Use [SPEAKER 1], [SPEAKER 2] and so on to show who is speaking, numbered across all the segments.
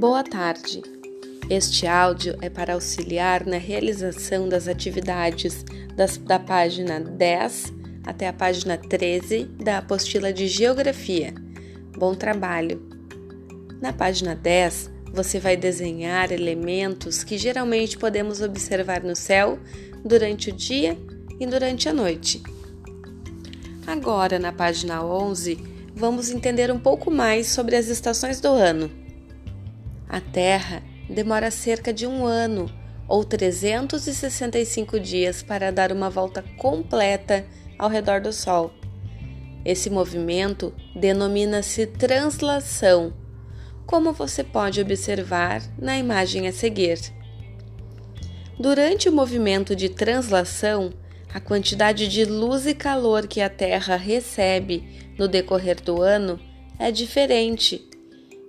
[SPEAKER 1] Boa tarde. Este áudio é para auxiliar na realização das atividades das, da página 10 até a página 13 da apostila de Geografia. Bom trabalho! Na página 10, você vai desenhar elementos que geralmente podemos observar no céu durante o dia e durante a noite. Agora, na página 11, vamos entender um pouco mais sobre as estações do ano. A Terra demora cerca de um ano ou 365 dias para dar uma volta completa ao redor do Sol. Esse movimento denomina-se translação, como você pode observar na imagem a seguir. Durante o movimento de translação, a quantidade de luz e calor que a Terra recebe no decorrer do ano é diferente.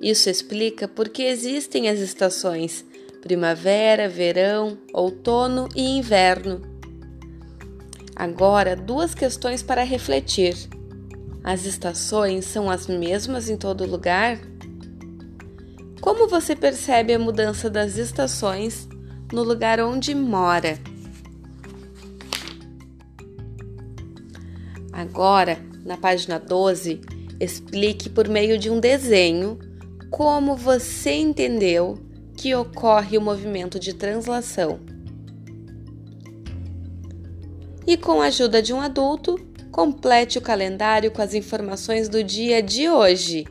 [SPEAKER 1] Isso explica por que existem as estações primavera, verão, outono e inverno. Agora, duas questões para refletir. As estações são as mesmas em todo lugar? Como você percebe a mudança das estações no lugar onde mora? Agora, na página 12, explique por meio de um desenho como você entendeu que ocorre o movimento de translação. E com a ajuda de um adulto, complete o calendário com as informações do dia de hoje.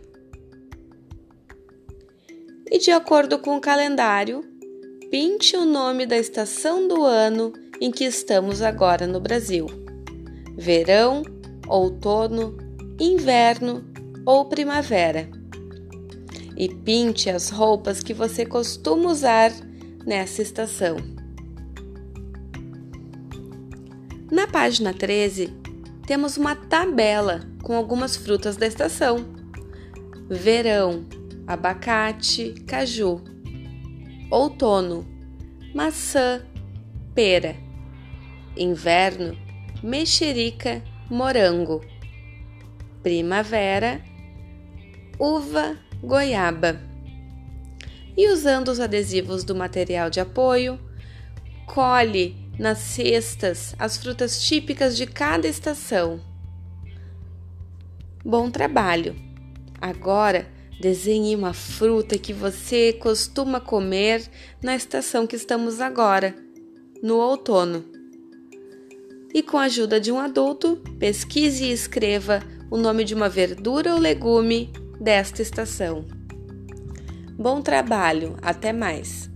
[SPEAKER 1] E de acordo com o calendário, pinte o nome da estação do ano em que estamos agora no Brasil: verão, outono, inverno ou primavera. E pinte as roupas que você costuma usar nessa estação. Na página 13, temos uma tabela com algumas frutas da estação: verão, abacate, caju, outono, maçã, pera, inverno, mexerica morango. Primavera, uva, goiaba. E usando os adesivos do material de apoio, colhe nas cestas as frutas típicas de cada estação. Bom trabalho! Agora desenhe uma fruta que você costuma comer na estação que estamos agora, no outono e, com a ajuda de um adulto, pesquise e escreva o nome de uma verdura ou legume desta estação. Bom trabalho, até mais!